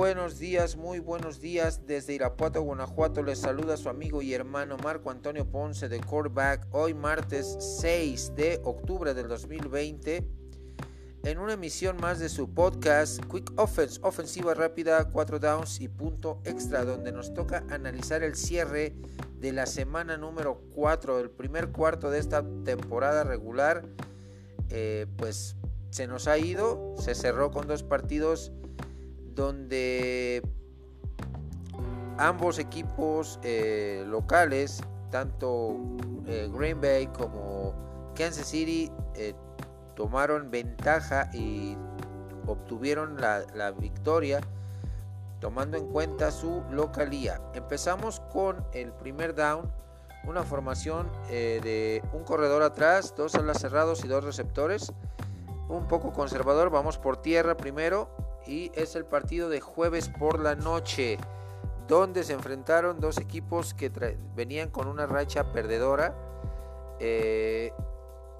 buenos días, muy buenos días. Desde Irapuato, Guanajuato, les saluda su amigo y hermano Marco Antonio Ponce de Coreback. Hoy martes 6 de octubre del 2020. En una emisión más de su podcast Quick Offense, ofensiva rápida, 4 downs y punto extra, donde nos toca analizar el cierre de la semana número 4, el primer cuarto de esta temporada regular. Eh, pues se nos ha ido, se cerró con dos partidos donde ambos equipos eh, locales, tanto eh, Green Bay como Kansas City, eh, tomaron ventaja y obtuvieron la, la, victoria tomando en cuenta su localía. Empezamos con el primer down, una formación de un corredor atrás, dos alas cerrados y dos receptores. Un poco conservador, vamos por tierra primero, y es el partido de jueves por la noche donde se enfrentaron dos equipos que venían con una racha perdedora eh,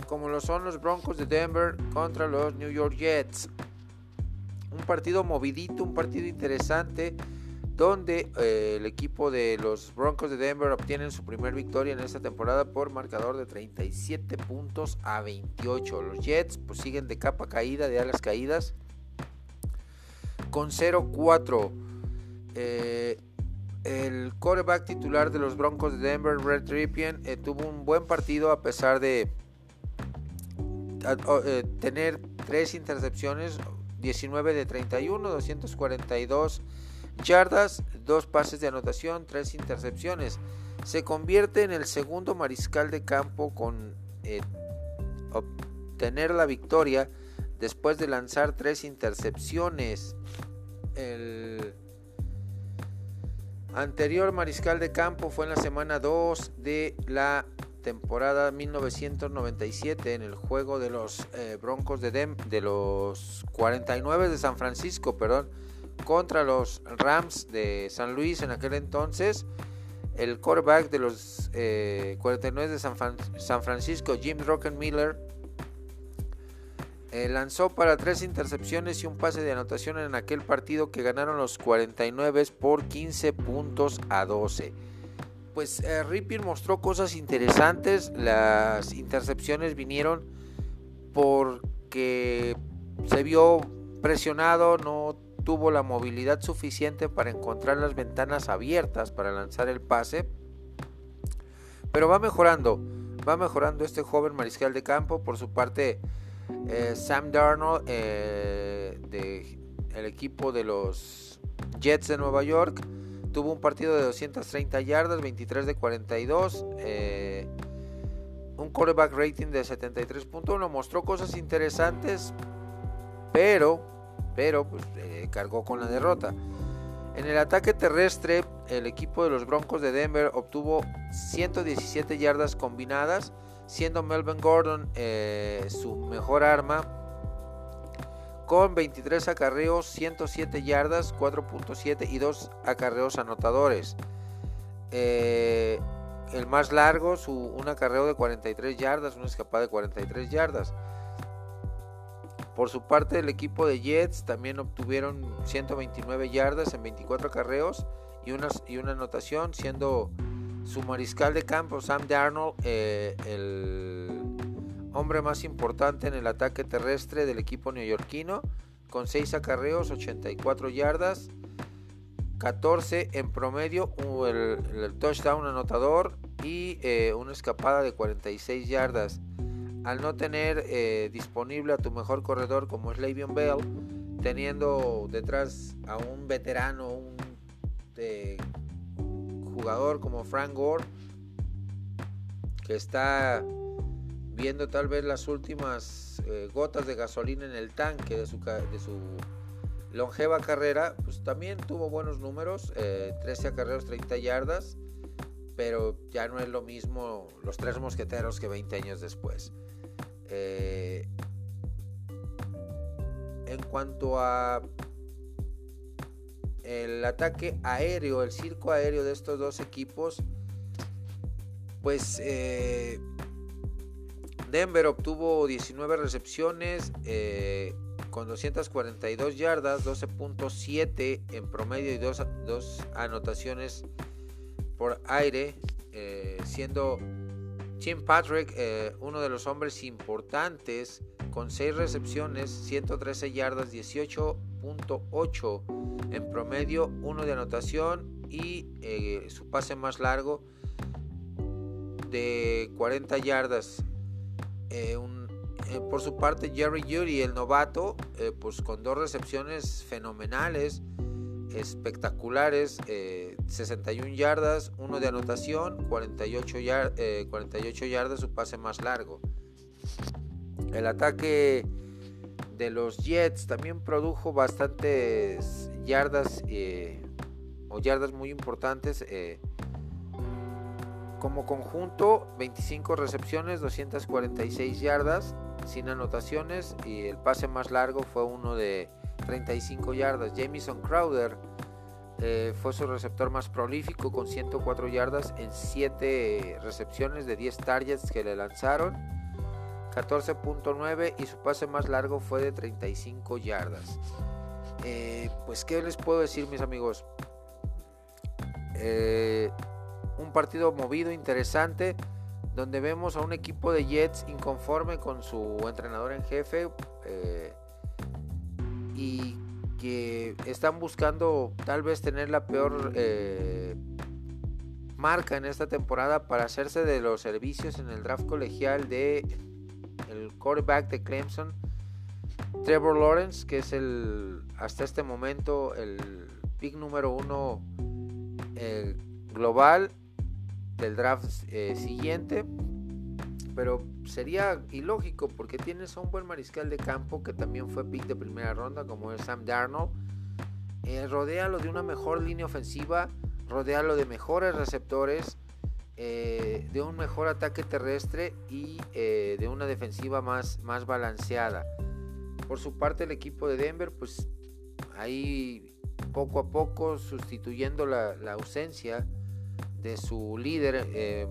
como lo son los Broncos de Denver contra los New York Jets. Un partido movidito un partido interesante donde eh, el equipo de los Broncos de Denver obtienen su primer victoria en esta temporada por marcador de 37 puntos a 28 los Jets pues siguen de capa caída de alas caídas con 0-4. Eh, el quarterback titular de los Broncos de Denver, Red Ripien, eh, tuvo un buen partido a pesar de eh, tener tres intercepciones, 19 de 31, 242 yardas, dos pases de anotación, tres intercepciones. Se convierte en el segundo mariscal de campo con obtener la victoria después de lanzar tres intercepciones. El anterior mariscal de campo fue en la semana 2 de la temporada 1997 en el juego de los eh, Broncos de, Dem de los 49 de San Francisco, perdón, contra los Rams de San Luis en aquel entonces. El quarterback de los 49 eh, de San, San Francisco, Jim Rockenmiller, eh, lanzó para tres intercepciones y un pase de anotación en aquel partido que ganaron los 49 por 15 puntos a 12. Pues eh, mostró cosas interesantes. Las intercepciones vinieron porque se vio presionado, no tuvo la movilidad suficiente para encontrar las ventanas abiertas para lanzar el pase. Pero va mejorando, va mejorando este joven mariscal de campo. Por su parte, eh, Sam Darnold eh, del equipo de los Jets de Nueva York tuvo un partido de 230 yardas, 23 de 42, eh, un quarterback rating de 73.1, mostró cosas interesantes, pero, pero pues, cargó con la derrota. En el ataque terrestre, el equipo de los Broncos de Denver obtuvo 117 yardas combinadas, siendo Melvin Gordon eh, su mejor arma con 23 acarreos, 107 yardas, 4.7 y 2 acarreos anotadores. Eh, el más largo, su, un acarreo de 43 yardas, una escapada de 43 yardas. Por su parte, el equipo de Jets también obtuvieron 129 yardas en 24 acarreos y una, y una anotación, siendo su mariscal de campo, Sam Darnold, eh, el hombre más importante en el ataque terrestre del equipo neoyorquino, con 6 acarreos, 84 yardas, 14 en promedio, el, touchdown anotador y eh, una escapada de 46 yardas. Al no tener eh, disponible a tu mejor corredor como es Le'Veon Bell, teniendo detrás a un veterano, un jugador como Frank Gore, que está viendo tal vez las últimas eh, gotas de gasolina en el tanque de su, de su longeva carrera, pues también tuvo buenos números, 13 eh, acarreos, 30 yardas, pero ya no es lo mismo los tres mosqueteros que 20 años después. Eh, en cuanto a el ataque aéreo, el circo aéreo de estos dos equipos, pues eh, Denver obtuvo 19 recepciones, con 242 yardas, 12.7 en promedio y dos, dos anotaciones por aire, eh, siendo Tim Patrick eh, uno de los hombres importantes con 6 recepciones, 113 yardas, 18.8 en promedio, uno de anotación y eh, su pase más largo de 40 yardas. un eh, por su parte, Jerry Judy, el novato, eh, pues con dos recepciones fenomenales, espectaculares, 61 eh, yardas, uno de anotación, 48, 48 yardas su pase más largo. El ataque de los Jets también produjo bastantes yardas o yardas muy importantes. como conjunto, 25 recepciones, 246 yardas, sin anotaciones y el pase más largo fue uno de 35 yardas. Jamison Crowder eh, fue su receptor más prolífico con 104 yardas en 7 recepciones de 10 targets que le lanzaron. 14.9 y su pase más largo fue de 35 yardas. Eh, pues qué les puedo decir mis amigos. Eh, un partido movido, interesante donde vemos a un equipo de Jets inconforme con su entrenador en jefe eh, y que están buscando tal vez tener la peor marca en esta temporada para hacerse de los servicios en el draft colegial de el quarterback de Clemson Trevor Lawrence que es el hasta este momento el pick número uno eh, global del draft eh, siguiente. Pero sería ilógico porque tienes a un buen mariscal de campo que también fue pick de primera ronda, como es Sam Darnold. Eh, rodéalo de una mejor línea ofensiva, rodealo de mejores receptores, eh, de un mejor ataque terrestre y eh, de una defensiva más, más balanceada. Por su parte, el equipo de Denver, pues ahí poco a poco sustituyendo la, la ausencia de su líder eh,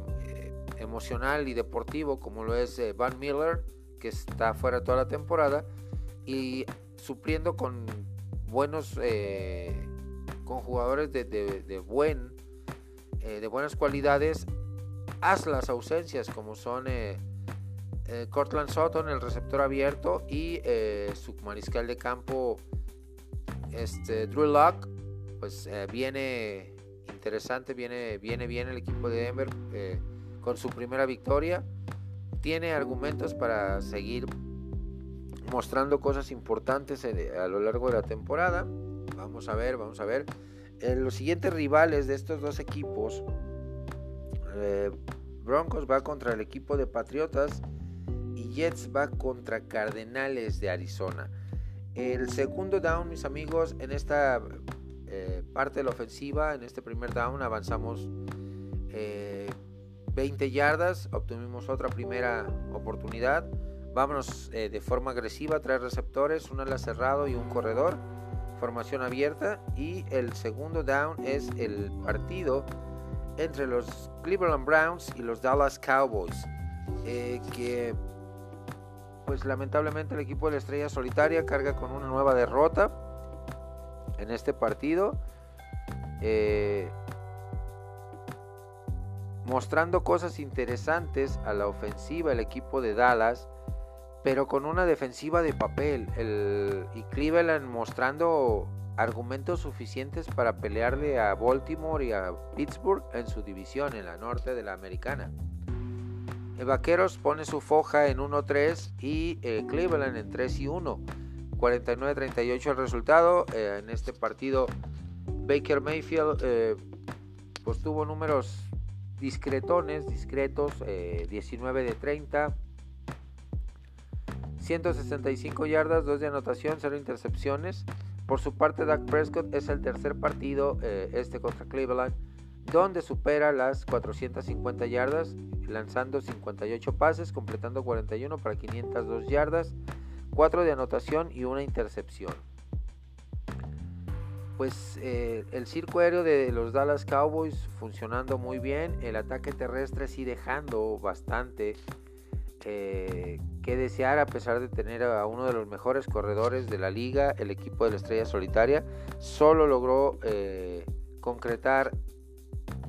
emocional y deportivo como lo es Van Miller que está fuera toda la temporada y supliendo con buenos con jugadores de, buen de buenas cualidades haz las ausencias como son Cortland Sutton el receptor abierto y su mariscal de campo este Drew Lock pues viene interesante, viene, viene bien el equipo de Denver eh, con su primera victoria. Tiene argumentos para seguir mostrando cosas importantes a lo largo de la temporada. Vamos a ver, vamos a ver. Eh, los siguientes rivales de estos dos equipos, eh, Broncos va contra el equipo de Patriotas y Jets va contra Cardenales de Arizona. El segundo down, mis amigos, en esta eh, parte de la ofensiva. En este primer down avanzamos 20 eh, yardas, obtuvimos otra primera oportunidad. Vámonos de forma agresiva, tres receptores, un ala cerrado y un corredor. Formación abierta. Y el segundo down es el partido entre los Cleveland Browns y los Dallas Cowboys. que pues lamentablemente el equipo de la estrella solitaria carga con una nueva derrota en este partido. Eh, mostrando cosas interesantes a la ofensiva el equipo de Dallas, pero con una defensiva de papel. El, y Cleveland mostrando argumentos suficientes para pelearle a Baltimore y a Pittsburgh en su división, en la norte de la americana. Vaqueros pone su foja en 1-3 y eh, Cleveland en 3 y 1. 49-38 el resultado. Eh, en este partido Baker Mayfield eh, pues tuvo números discretones, discretos, 19 eh, de 30. 165 yardas, 2 de anotación, 0 intercepciones. Por su parte, Dak Prescott es el tercer partido, este contra Cleveland, donde supera las 450 yardas, lanzando 58 pases, completando 41 para 502 yardas, 4 de anotación y una intercepción. Pues eh, el circo aéreo de los Dallas Cowboys funcionando muy bien, el ataque terrestre sí dejando bastante eh, que desear a pesar de tener a uno de los mejores corredores de la liga, el equipo de la Estrella Solitaria. Solo logró eh, concretar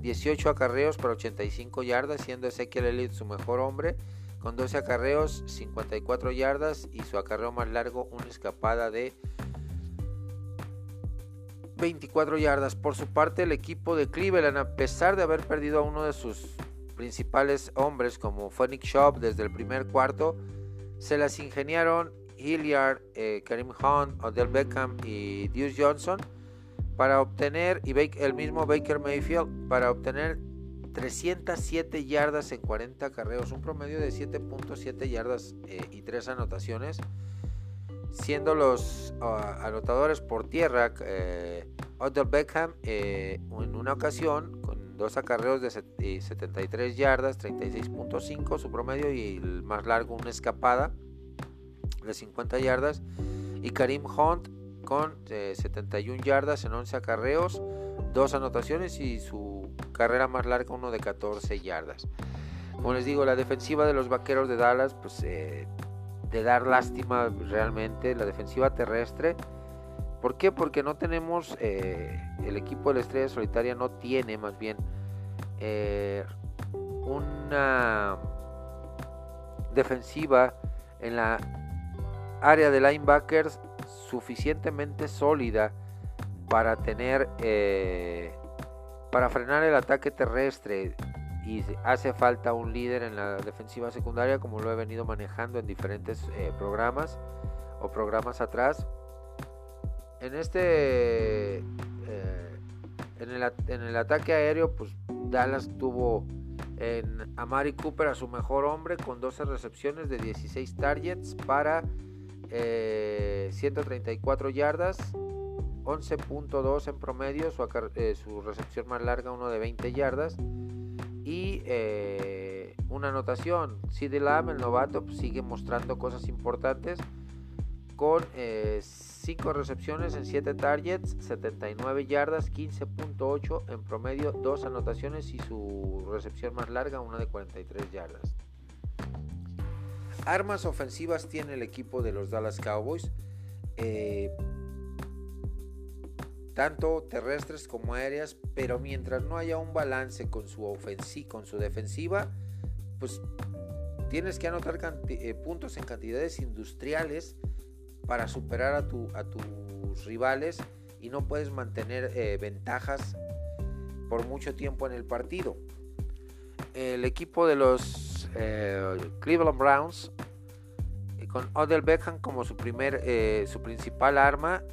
18 acarreos para 85 yardas, siendo Ezequiel Elliott su mejor hombre, con 12 acarreos, 54 yardas y su acarreo más largo, una escapada de 24 yardas. Por su parte, el equipo de Cleveland, a pesar de haber perdido a uno de sus principales hombres como Phoenix Shop desde el primer cuarto, se las ingeniaron Hilliard, eh, Karim Hunt, Odell Beckham y Deuce Johnson para obtener, y el mismo Baker Mayfield, para obtener 307 yardas en 40 carreos, un promedio de 7.7 yardas eh, y 3 anotaciones, siendo los ah, anotadores por tierra eh, Odell Beckham en una ocasión dos acarreos de 73 yardas, 36.5 su promedio y el más largo una escapada de 50 yardas y Karim Hunt con 71 eh, yardas en 11 acarreos, dos anotaciones y su carrera más larga uno de 14 yardas. Como les digo, la defensiva de los Vaqueros de Dallas, pues eh, de dar lástima realmente, la defensiva terrestre ¿Por qué? Porque no tenemos, eh, el equipo de la Estrella Solitaria no tiene más bien eh, una defensiva en la área de linebackers suficientemente sólida para tener, eh, para frenar el ataque terrestre y hace falta un líder en la defensiva secundaria como lo he venido manejando en diferentes programas o programas atrás en este eh, en, el, ataque aéreo pues Dallas tuvo en Amari Cooper a su mejor hombre con 12 recepciones de 16 targets para 134 eh, yardas 11.2 en promedio su, eh, su, recepción más larga uno de 20 yardas. Y una anotación CD Lamb el novato pues, sigue mostrando cosas importantes con 5 eh, recepciones en 7 targets, 79 yardas, 15.8 en promedio, 2 anotaciones y su recepción más larga, una de 43 yardas. Armas ofensivas tiene el equipo de los Dallas Cowboys, eh, tanto terrestres como aéreas, pero mientras no haya un balance con su, con su defensiva, pues tienes que anotar eh, puntos en cantidades industriales para superar a, tu, a tus rivales y no puedes mantener eh, ventajas por mucho tiempo en el partido. El equipo de los eh, Cleveland Browns eh, con Odell Beckham como su, primer, su principal arma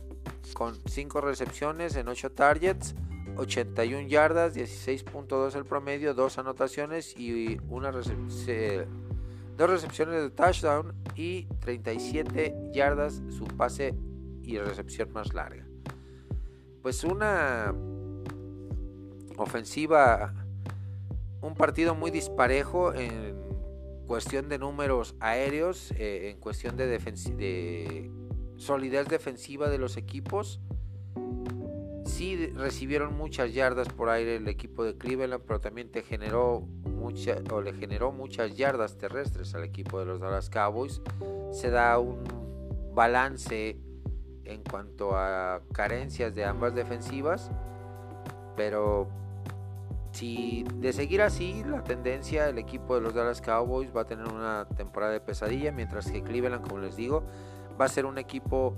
con 5 recepciones en 8 targets, 81 yardas, 16.2 el promedio, 2 anotaciones y una recepción dos recepciones de touchdown y 37 yardas su pase y recepción más larga. Pues una ofensiva, un partido muy disparejo en cuestión de números aéreos, eh, en cuestión de, de solidez defensiva de los equipos. Sí recibieron muchas yardas por aire el equipo de Cleveland, pero también te generó o le generó muchas yardas terrestres al equipo de los Dallas Cowboys. Se da un balance en cuanto a carencias de ambas defensivas, pero si de seguir así la tendencia el equipo de los Dallas Cowboys va a tener una temporada de pesadilla, mientras que Cleveland, como les digo, va a ser un equipo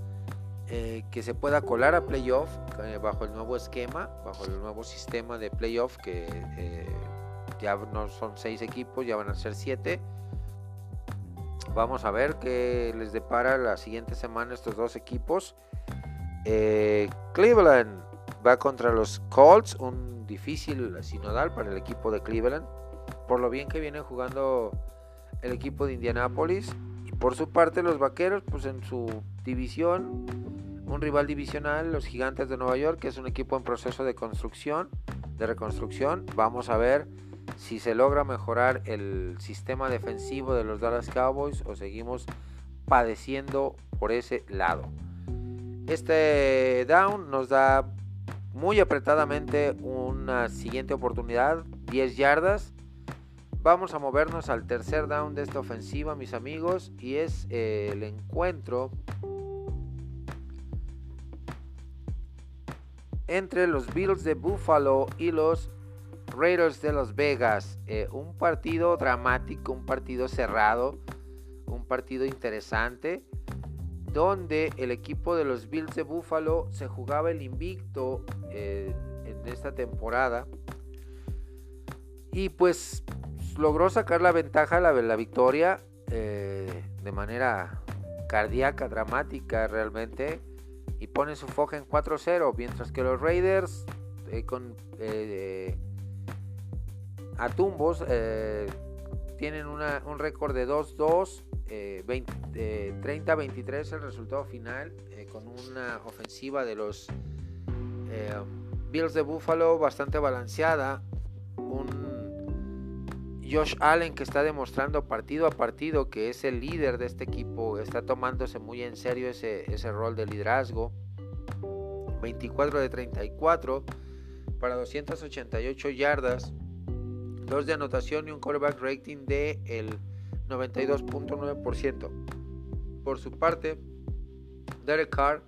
eh, que se pueda colar a playoff eh, bajo el nuevo esquema, bajo el nuevo sistema de playoff que eh, ya no son seis equipos, ya van a ser siete. Vamos a ver qué les depara la siguiente semana estos dos equipos. Eh, Cleveland va contra los Colts, un difícil sinodal para el equipo de Cleveland, por lo bien que viene jugando el equipo de Indianapolis. Y por su parte los Vaqueros, pues en su división, un rival divisional, los Gigantes de Nueva York, que es un equipo en proceso de construcción, de reconstrucción. Vamos a ver si se logra mejorar el sistema defensivo de los Dallas Cowboys o seguimos padeciendo por ese lado. Este down nos da muy apretadamente una siguiente oportunidad, 10 yardas, Vamos a movernos al tercer down de esta ofensiva, mis amigos, y es el encuentro entre los Bills de Buffalo y los Raiders de Las Vegas. Eh, un partido dramático, un partido cerrado, un partido interesante, donde el equipo de los Bills de Buffalo se jugaba el invicto eh, en esta temporada. Y pues logró sacar la ventaja, la, la victoria, eh, de manera cardíaca, dramática realmente. Y pone su foja en 4-0. Mientras que los Raiders con a tumbos. Eh, tienen un récord de 2-2, 30-23 eh, el resultado final, eh, con una ofensiva de los Bills de Buffalo bastante balanceada. Un Josh Allen que está demostrando partido a partido que es el líder de este equipo, está tomándose muy en serio ese, ese rol de liderazgo. 24 de 34 para 288 yardas, 2 de anotación y un quarterback rating de el 92.9%. Por su parte, Derek Carr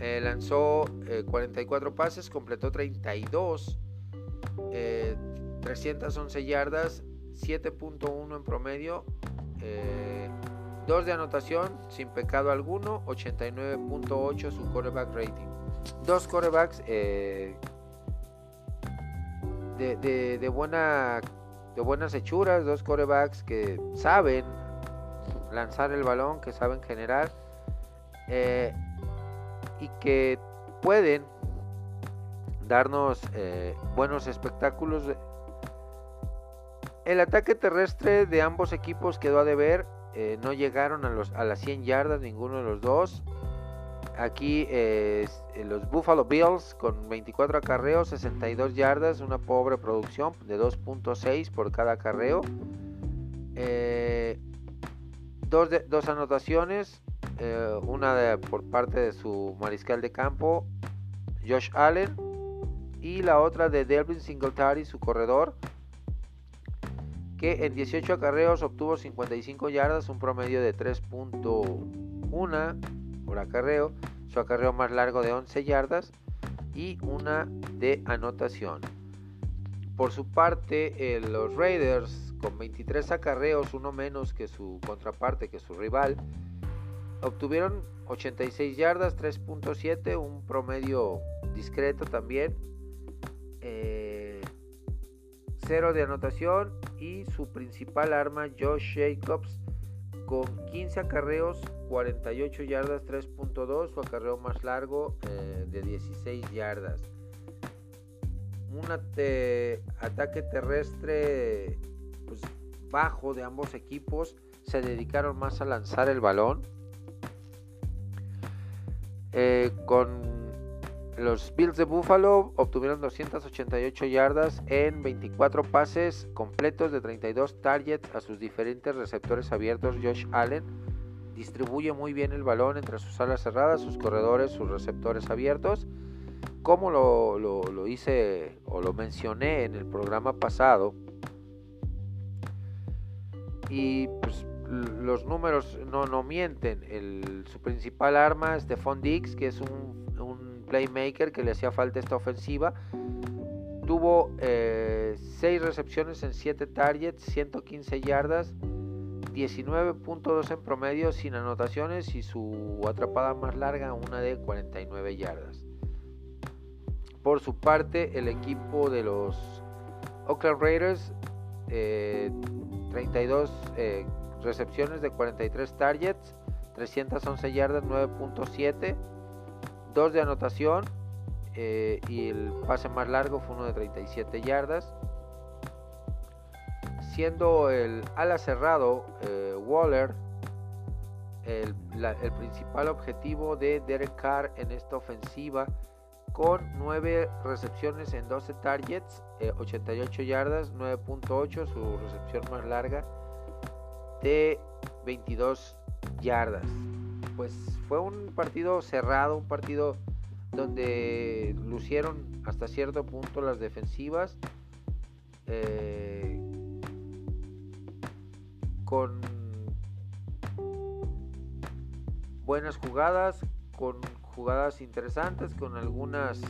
eh, lanzó 44 eh, pases, completó 32, 311 eh, yardas, 7.1 en promedio, 2 de anotación sin pecado alguno, 89.8 su quarterback rating. Dos quarterbacks de, buena, de buenas hechuras, dos corebacks que saben lanzar el balón, que saben generar eh, y que pueden darnos eh, buenos espectáculos. El ataque terrestre de ambos equipos quedó a deber, eh, no llegaron a, los, a las 100 yardas ninguno de los dos. Aquí eh, los Buffalo Bills con 24 acarreos, 62 yardas, una pobre producción de 2.6 por cada acarreo. Eh, dos, dos, anotaciones, eh, una por parte de su mariscal de campo, Josh Allen, y la otra de Delvin Singletary, su corredor, que en 18 acarreos obtuvo 55 yardas, un promedio de 3.1 por acarreo, su acarreo más largo de 11 yardas y una de anotación. Por su parte, los Raiders, con 23 acarreos, uno menos que su contraparte, que su rival, obtuvieron 86 yardas, 3.7, un promedio discreto también. Eh, cero de anotación y su principal arma, Josh Jacobs, con 15 acarreos, 48 yardas, 3.2, su acarreo más largo eh, de 16 yardas. Un ataque terrestre pues, bajo de ambos equipos, se dedicaron más a lanzar el balón. Eh, con los Bills de Buffalo obtuvieron 288 yardas en 24 pases completos de 32 targets a sus diferentes receptores abiertos. Josh Allen distribuye muy bien el balón entre sus alas cerradas, sus corredores, sus receptores abiertos. Como lo, hice o lo mencioné en el programa pasado. Y pues, los números no, no mienten. su principal arma es Stephon Diggs, que es un playmaker que le hacía falta esta ofensiva. Tuvo 6 eh, recepciones en 7 targets, 115 yardas, 19.2 en promedio sin anotaciones y su atrapada más larga una de 49 yardas. Por su parte, el equipo de los Oakland Raiders, 32 eh, eh, recepciones de 43 targets, 311 yardas, 9.7 2 de anotación eh, y el pase más largo fue uno de 37 yardas. Siendo el ala cerrado eh, Waller el, principal objetivo de Derek Carr en esta ofensiva con 9 recepciones en 12 targets, 88 eh, yardas, 9.8, su recepción más larga de 22 yardas pues fue un partido cerrado, un partido donde lucieron hasta cierto punto las defensivas. Eh, con buenas jugadas, con jugadas interesantes, con algunas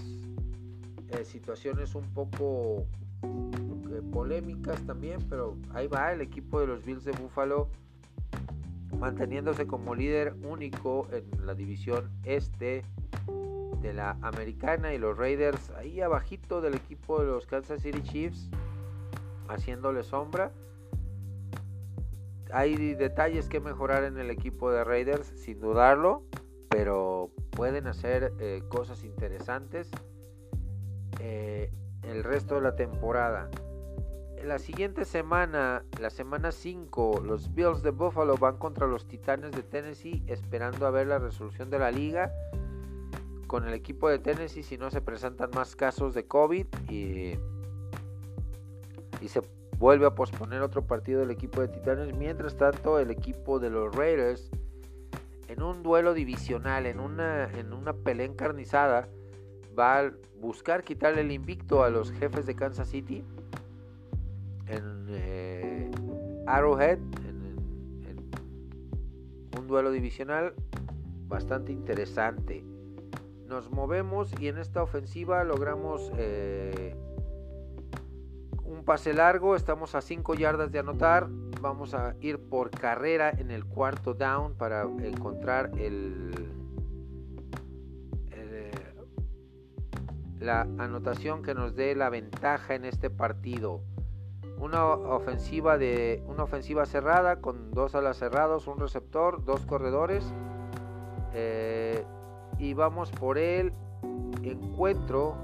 eh, situaciones un poco eh, polémicas también, pero ahí va el equipo de los Bills de Buffalo manteniéndose como líder único en la división este de la americana y los Raiders ahí abajito del equipo de los Kansas City Chiefs haciéndole sombra. Hay detalles que mejorar en el equipo de Raiders, sin dudarlo, pero pueden hacer eh, cosas interesantes eh, el resto de la temporada. La siguiente semana, la semana 5, los Bills de Buffalo van contra los Titanes de Tennessee esperando a ver la resolución de la liga con el equipo de Tennessee si no se presentan más casos de COVID y y se vuelve a posponer otro partido del equipo de Titanes. Mientras tanto, el equipo de los Raiders, en un duelo divisional, en una, en una pelea encarnizada, va a buscar quitarle el invicto a los jefes de Kansas City Arrowhead, un duelo divisional bastante interesante. Nos movemos y en esta ofensiva logramos eh, pase largo, estamos a 5 yardas de anotar. Vamos a ir por carrera en el cuarto down para encontrar el, eh, la anotación que nos dé la ventaja en este partido. Una ofensiva de una ofensiva cerrada con dos alas cerrados, un receptor, dos corredores. Eh, y vamos por el encuentro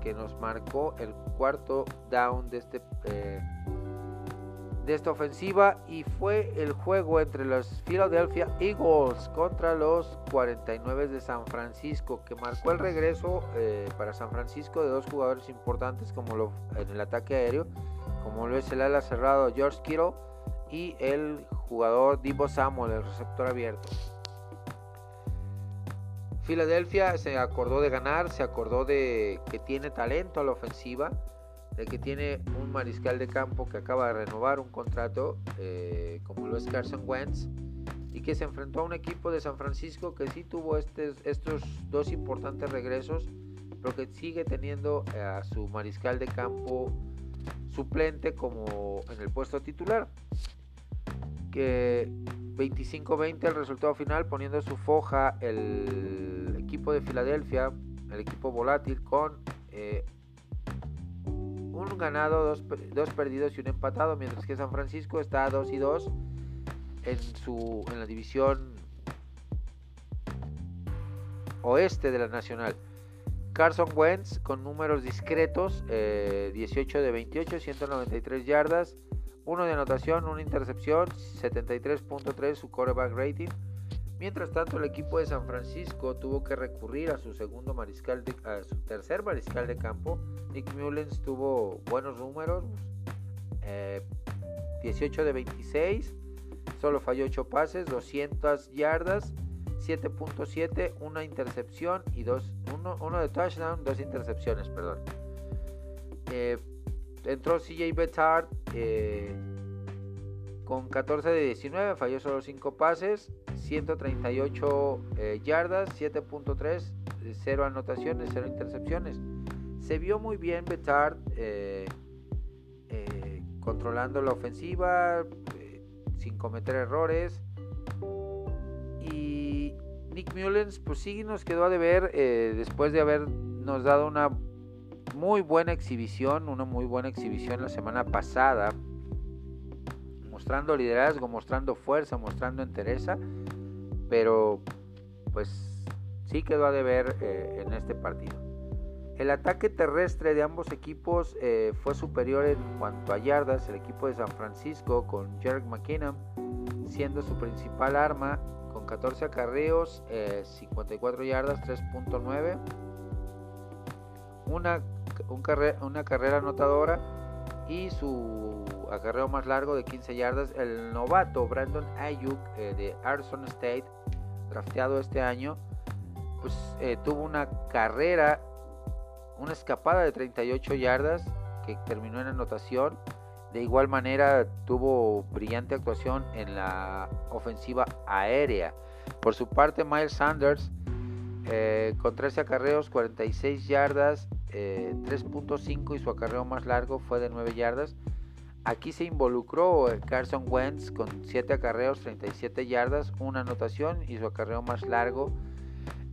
que nos marcó el cuarto down de, este, eh, de esta ofensiva y fue el juego entre los Philadelphia Eagles contra los 49 de San Francisco que marcó el regreso eh, para San Francisco de dos jugadores importantes como lo, en el ataque aéreo como lo es el ala cerrado George Kittle y el jugador Divo Samuel, el receptor abierto. Filadelfia se acordó de ganar, se acordó de que tiene talento a la ofensiva, de que tiene un mariscal de campo que acaba de renovar un contrato, eh, como lo es Carson Wentz, y que se enfrentó a un equipo de San Francisco que sí tuvo estos dos importantes regresos, pero que sigue teniendo a su mariscal de campo suplente como en el puesto titular. Que 25-20 el resultado final, poniendo su foja el equipo de Filadelfia, el equipo volátil, con eh, un ganado, dos, perdidos y un empatado, mientras que San Francisco está a 2 y 2 en, su, en la división oeste de la Nacional. Carson Wentz con números discretos, 18 eh, de 28, 193 yardas, uno de anotación, una intercepción, 73.3 su quarterback rating. Mientras tanto, el equipo de San Francisco tuvo que recurrir a su segundo mariscal, a su tercer mariscal de campo. Nick Mullens tuvo buenos números, 18 eh, de 26, solo falló 8 pases, 200 yardas, 7.7, una intercepción y dos, uno, uno de touchdown, dos intercepciones, perdón. Eh, entró CJ Betard eh, con 14 de 19, falló solo 5 pases, 138 eh, yardas, 7.3, 0 anotaciones, 0 intercepciones. Se vio muy bien Betard eh, controlando la ofensiva, sin cometer errores. Nick Mullens, pues sí nos quedó a deber después de habernos dado una muy buena exhibición, una muy buena exhibición la semana pasada, mostrando liderazgo, mostrando fuerza, mostrando entereza, pero pues sí quedó a deber eh, en este partido. El ataque terrestre de ambos equipos eh, fue superior en cuanto a yardas. El equipo de San Francisco con Jerry McKinnon siendo su principal arma 14 acarreos, 54 eh, yardas, 3.9. Una una carrera anotadora y su acarreo más largo de 15 yardas. El novato Brandon Ayuk eh, de Arizona State, drafteado este año, pues eh, tuvo una carrera, una escapada de 38 yardas que terminó en anotación. De igual manera tuvo brillante actuación en la ofensiva aérea. Por su parte, Miles Sanders eh, con 13 acarreos, 46 yardas, 3.5 eh, y su acarreo más largo fue de 9 yardas. Aquí se involucró eh, Carson Wentz con 7 acarreos, 37 yardas, una anotación y su acarreo más largo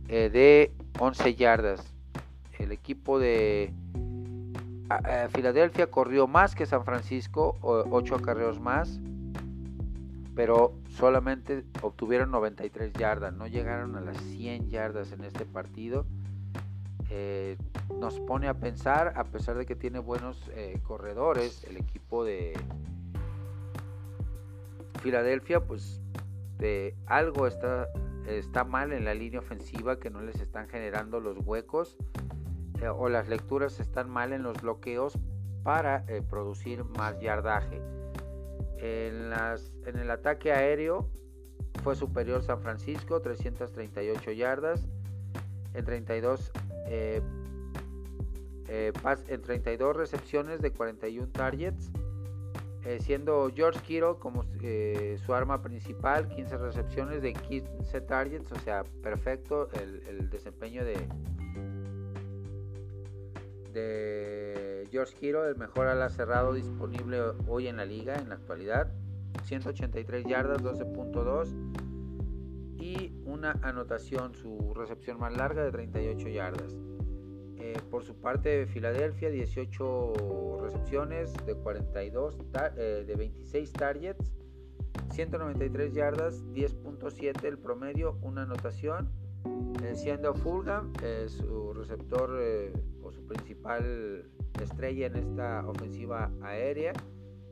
de 11 yardas. El equipo de Filadelfia corrió más que San Francisco, 8 acarreos más, pero solamente obtuvieron 93 yardas, no llegaron a las 100 yardas en este partido. Eh, nos pone a pensar, a pesar de que tiene buenos eh, corredores, el equipo de Filadelfia, pues de algo está, está mal en la línea ofensiva, que no les están generando los huecos eh, o las lecturas están mal en los bloqueos para producir más yardaje. En, las, en el ataque aéreo fue superior San Francisco, 338 yardas. En 32, eh, eh, en 32 recepciones de 41 targets. Eh, siendo George Kittle como su arma principal, 15 recepciones de 15 targets, o sea, perfecto el, desempeño de, George Kittle, el mejor ala cerrado disponible hoy en la liga en la actualidad. 183 yardas, 12.2 y una anotación, su recepción más larga de 38 yardas. Eh, por su parte, Filadelfia, 18 recepciones de 42, eh, de 26 targets, 193 yardas, 10.7 el promedio, una anotación. Eh, siendo Fulham su receptor principal estrella en esta ofensiva aérea,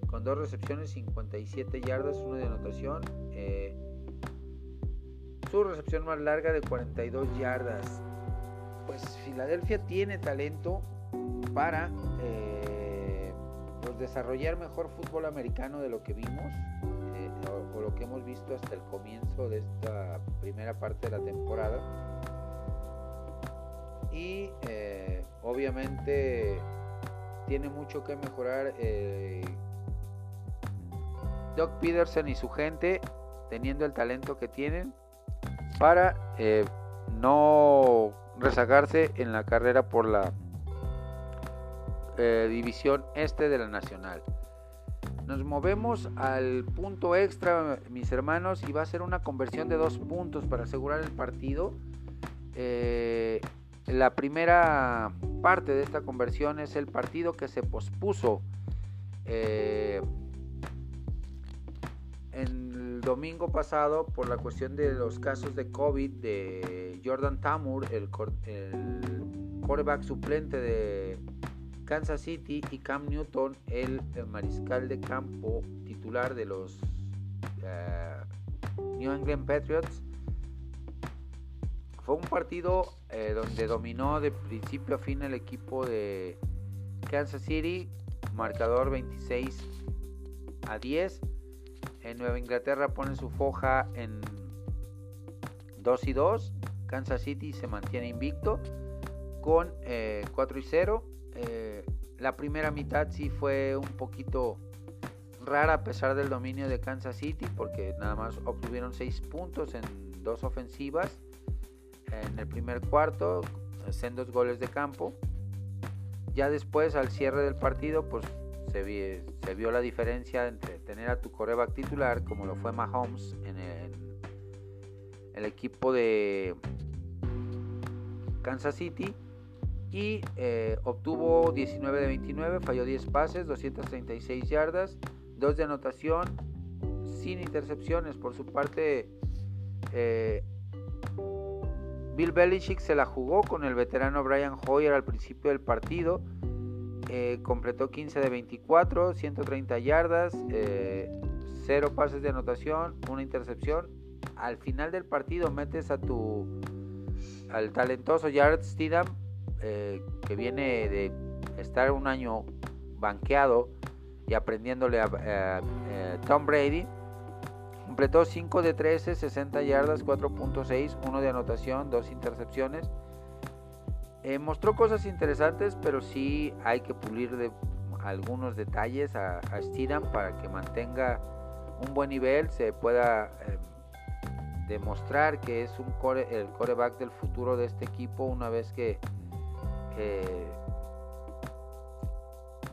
con dos recepciones, 57 yardas, una de anotación. Eh, su recepción más larga de 42 yardas. Pues Filadelfia tiene talento para eh, pues, desarrollar mejor fútbol americano de lo que vimos eh, o, lo que hemos visto hasta el comienzo de esta primera parte de la temporada. Y obviamente tiene mucho que mejorar eh, Doc Peterson y su gente teniendo el talento que tienen para eh, no rezagarse en la carrera por la eh, división este de la nacional. Nos movemos al punto extra, mis hermanos, y va a ser una conversión de dos puntos para asegurar el partido. La primera parte de esta conversión es el partido que se pospuso eh, el domingo pasado por la cuestión de los casos de COVID de Jordan Tamur, el, quarterback suplente de Kansas City, y Cam Newton, el, mariscal de campo titular de los eh, New England Patriots. Fue un partido eh, donde dominó de principio a fin el equipo de Kansas City, marcador 26 a 10. En Nueva Inglaterra pone su foja en 2 y 2. Kansas City se mantiene invicto con 4 eh, y 0. Eh, la primera mitad sí fue un poquito rara a pesar del dominio de Kansas City porque nada más obtuvieron 6 puntos en dos ofensivas en el primer cuarto, dos goles de campo. Ya después, al cierre del partido, pues se, se vio la diferencia entre tener a tu coreback titular, como lo fue Mahomes en el, equipo de Kansas City, y eh, obtuvo 19 de 29, falló 10 pases, 236 yardas, 2 de anotación, sin intercepciones. Por su parte, eh, Bill Belichick se la jugó con el veterano Brian Hoyer al principio del partido. Eh, completó 15 de 24, 130 yardas, 0 eh, pases de anotación, una intercepción. Al final del partido metes a tu al talentoso Jared Stidham, eh, que viene de estar un año banqueado y aprendiéndole a Tom Brady Completó 5 de 13, 60 yardas, 4.6, 1 de anotación, 2 intercepciones. Eh, mostró cosas interesantes, pero sí hay que pulir de algunos detalles a, a para que mantenga un buen nivel, se pueda em, demostrar que es un core, el coreback del futuro de este equipo una vez que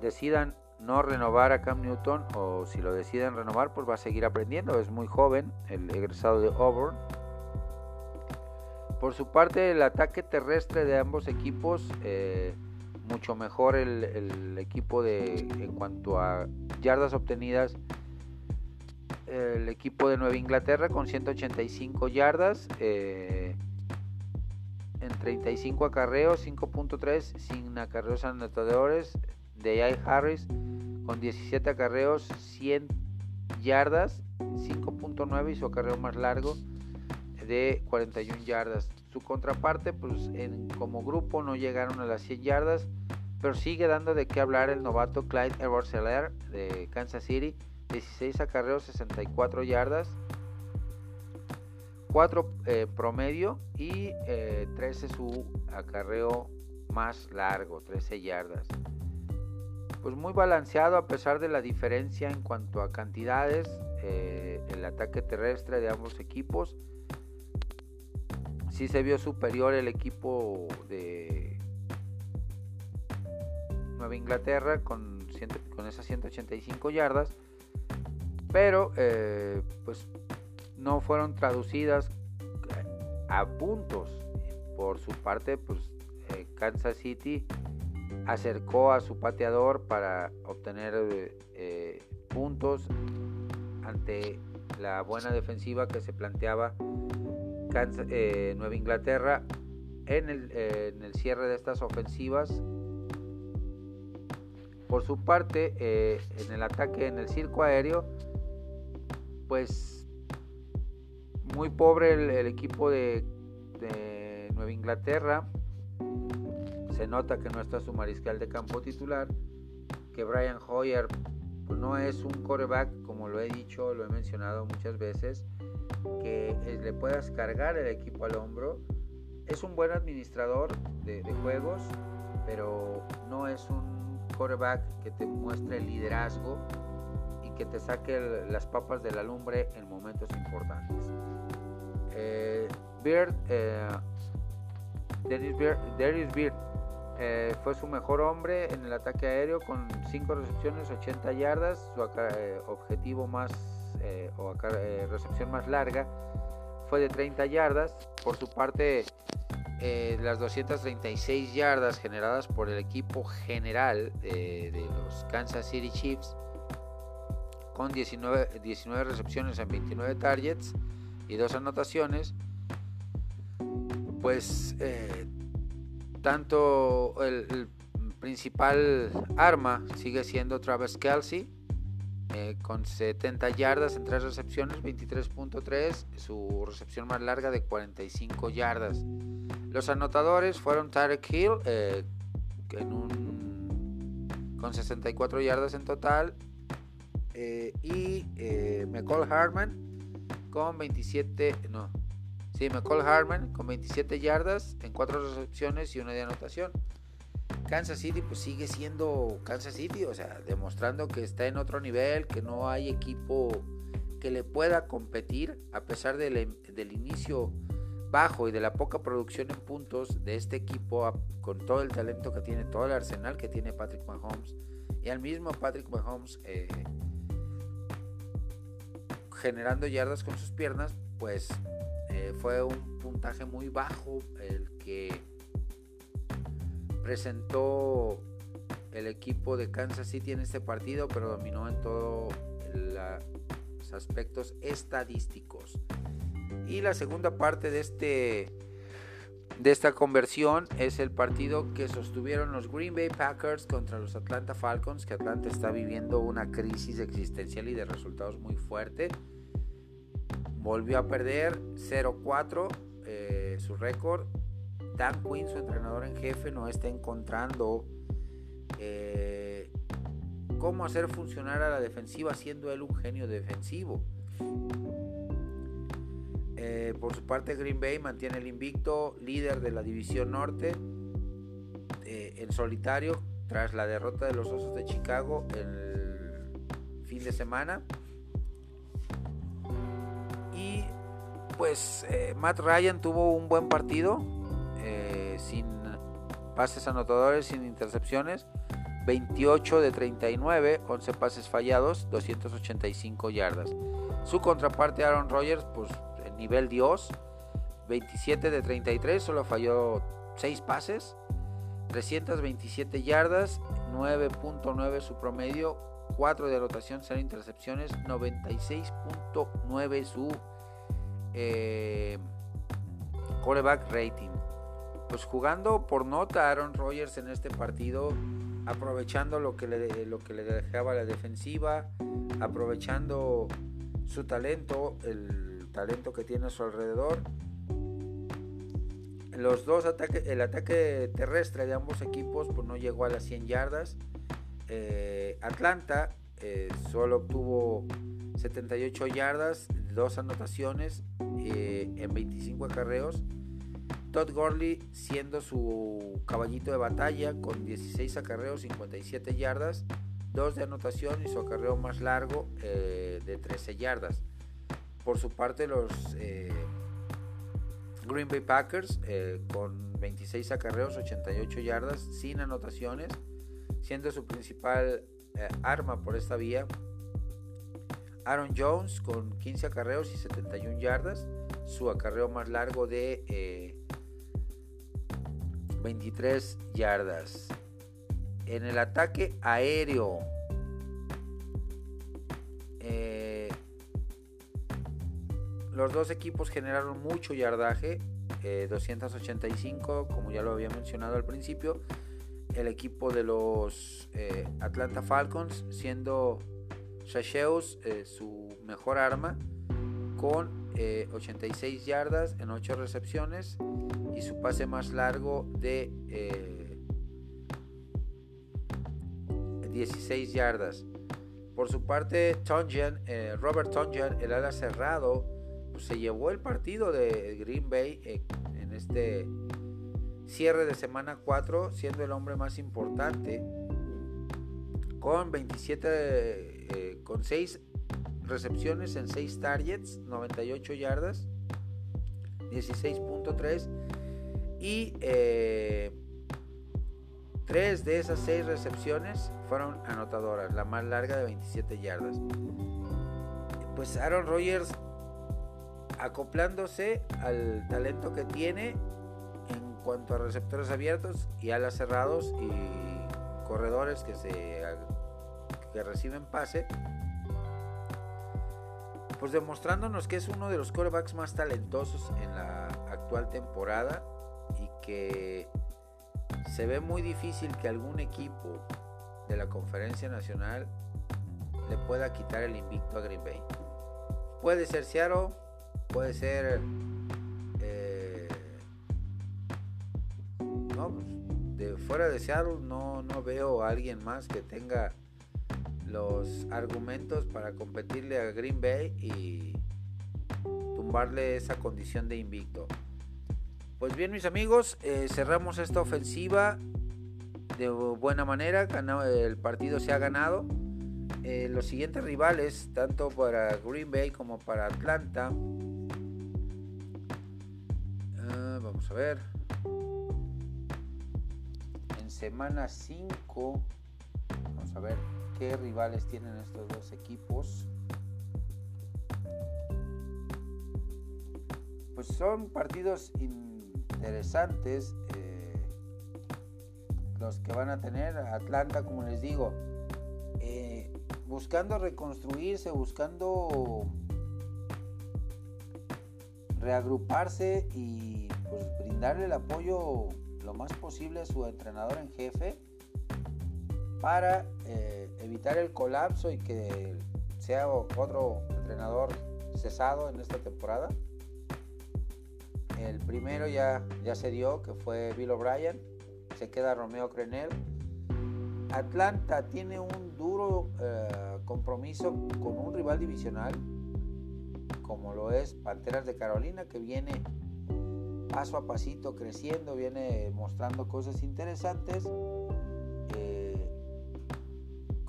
decidan no renovar a Cam Newton o si lo deciden renovar pues va a seguir aprendiendo, es muy joven, el egresado de Auburn. Por su parte el ataque terrestre de ambos equipos, eh, mucho mejor el, equipo de en cuanto a yardas obtenidas el equipo de Nueva Inglaterra con 185 yardas eh, en 35 acarreos, 5.3 sin acarreos anotadores de. Harris con 17 acarreos, 100 yardas, 5.9 y su acarreo más largo de 41 yardas. Su contraparte, pues en, como grupo no llegaron a las 100 yardas, pero sigue dando de qué hablar el novato Clyde edwards de Kansas City, 16 acarreos, 64 yardas, 4 eh, promedio y 13 eh, su acarreo más largo, 13 yardas pues muy balanceado a pesar de la diferencia en cuanto a cantidades, eh, el ataque terrestre de ambos equipos. Sí se vio superior el equipo de Nueva Inglaterra con, con esas 185 yardas, pero eh, pues no fueron traducidas a puntos. Por su parte, pues eh, Kansas City acercó a su pateador para obtener eh, puntos ante la buena defensiva que se planteaba eh, Nueva Inglaterra en el, cierre de estas ofensivas. Por su parte, eh, en el ataque en el circo aéreo, pues muy pobre el, equipo de Nueva Inglaterra se nota que no está su mariscal de campo titular, que Brian Hoyer pues, no es un coreback, como lo he dicho, lo he mencionado muchas veces, que le puedas cargar el equipo al hombro. Es un buen administrador de, juegos, pero no es un coreback que te muestre liderazgo y que te saque las papas de la lumbre en momentos importantes. Eh, Beard, eh, Dennis Beard, Beard eh, fue su mejor hombre en el ataque aéreo con 5 recepciones, 80 yardas. Su eh, objetivo más eh, o recepción más larga fue de 30 yardas. Por su parte, las 236 yardas generadas por el equipo general de los Kansas City Chiefs con 19, 19 recepciones en 29 targets y dos anotaciones, pues tanto el, principal arma sigue siendo Travis Kelsey eh, con 70 yardas en 3 recepciones, 23.3, su recepción más larga de 45 yardas. Los anotadores fueron Tarek Hill eh, con 64 yardas en total eh, y McCall Hartman con 27, no, Sí, McCall Harman con 27 yardas en 4 recepciones y una de anotación. Kansas City pues sigue siendo Kansas City, o sea, demostrando que está en otro nivel, que no hay equipo que le pueda competir a pesar del, del inicio bajo y de la poca producción en puntos de este equipo con todo el talento que tiene, todo el arsenal que tiene Patrick Mahomes y al mismo Patrick Mahomes eh, generando yardas con sus piernas, pues eh, fue un puntaje muy bajo el que presentó el equipo de Kansas City en este partido, pero dominó en todos los aspectos estadísticos. Y la segunda parte de este de esta conversión es el partido que sostuvieron los Green Bay Packers contra los Atlanta Falcons, que Atlanta está viviendo una crisis existencial y de resultados muy fuerte volvió a perder 0-4 eh, su récord. Dan Quinn, su entrenador en jefe, no está encontrando eh, cómo hacer funcionar a la defensiva siendo él un genio defensivo. Eh, por su parte, Green Bay mantiene el invicto, líder de la división norte en solitario, tras la derrota de los Osos de Chicago el fin de semana. Y pues eh, Matt Ryan tuvo un buen partido, eh, sin pases anotadores, sin intercepciones. 28 de 39, 11 pases fallados, 285 yardas. Su contraparte Aaron Rodgers, pues el nivel Dios, 27 de 33, solo falló 6 pases, 327 yardas, 9.9 su promedio, 4 de anotación, 0 intercepciones, 96.9 su eh, rating. Pues jugando por nota Aaron Rodgers en este partido, aprovechando lo que le, lo que le dejaba la defensiva, aprovechando su talento, el talento que tiene a su alrededor los dos ataques, el ataque terrestre de ambos equipos pues no llegó a las 100 yardas. Eh, Atlanta eh, solo obtuvo 78 yardas, dos anotaciones eh, en 25 acarreos. Todd Gurley siendo su caballito de batalla con 16 acarreos, 57 yardas, dos de anotación y su acarreo más largo de 13 yardas. Por su parte los Green Bay Packers eh, con 26 acarreos, 88 yardas, sin anotaciones, siendo su principal eh, arma por esta vía. Aaron Jones con 15 acarreos y 71 yardas, su acarreo más largo de 23 eh, yardas. En el ataque aéreo, Los dos equipos generaron mucho yardaje, 285, eh, como ya lo había mencionado al principio. El equipo de los eh, Atlanta Falcons, siendo Shasheus eh, su mejor arma, con 86 yardas en 8 recepciones y su pase más largo de 16 yardas. Por su parte, Robert Tonjan, el ala cerrado, pues, se llevó el partido de Green Bay eh, en este cierre de semana 4, siendo el hombre más importante, con 27, eh, con 6 recepciones en 6 targets, 98 yardas, 16.3 y eh, 3 de esas 6 recepciones fueron anotadoras, la más larga de 27 yardas. Pues Aaron Rodgers acoplándose al talento que tiene en cuanto a receptores abiertos y alas cerrados y corredores que se que reciben pase pues demostrándonos que es uno de los quarterbacks más talentosos en la actual temporada y que se ve muy difícil que algún equipo de la conferencia nacional le pueda quitar el invicto a Green Bay. Puede ser Seattle, puede ser eh, no, pues, de fuera de Seattle no, no veo a alguien más que tenga los argumentos para competirle a Green Bay y tumbarle esa condición de invicto. Pues bien mis amigos, eh, cerramos esta ofensiva de buena manera, el partido se ha ganado. Eh, los siguientes rivales, tanto para Green Bay como para Atlanta, vamos a ver. En semana 5, vamos a ver qué rivales tienen estos dos equipos. Pues son partidos interesantes eh, los que van a tener. Atlanta, como les digo, eh, buscando reconstruirse, buscando reagruparse y pues, brindarle el apoyo lo más posible a su entrenador en jefe para eh, evitar el colapso y que sea otro entrenador cesado en esta temporada. El primero ya, ya se dio, que fue Bill O'Brien. Se queda Romeo Crenel. Atlanta tiene un duro eh, compromiso con un rival divisional, como lo es Panteras de Carolina, que viene paso a pasito creciendo, viene mostrando cosas interesantes.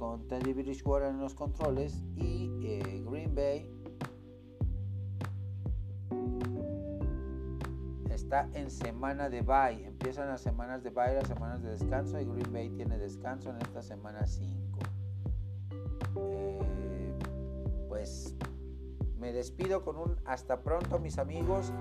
Con Teddy Bridgewater en los controles y eh, Green Bay está en semana de bye. Empiezan las semanas de bye, las semanas de descanso y Green Bay tiene descanso en esta semana 5. Eh, pues me despido con un hasta pronto mis amigos.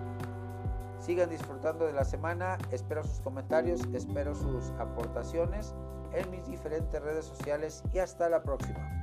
Sigan disfrutando de la semana. Espero sus comentarios, espero sus aportaciones en mis diferentes redes sociales y hasta la próxima.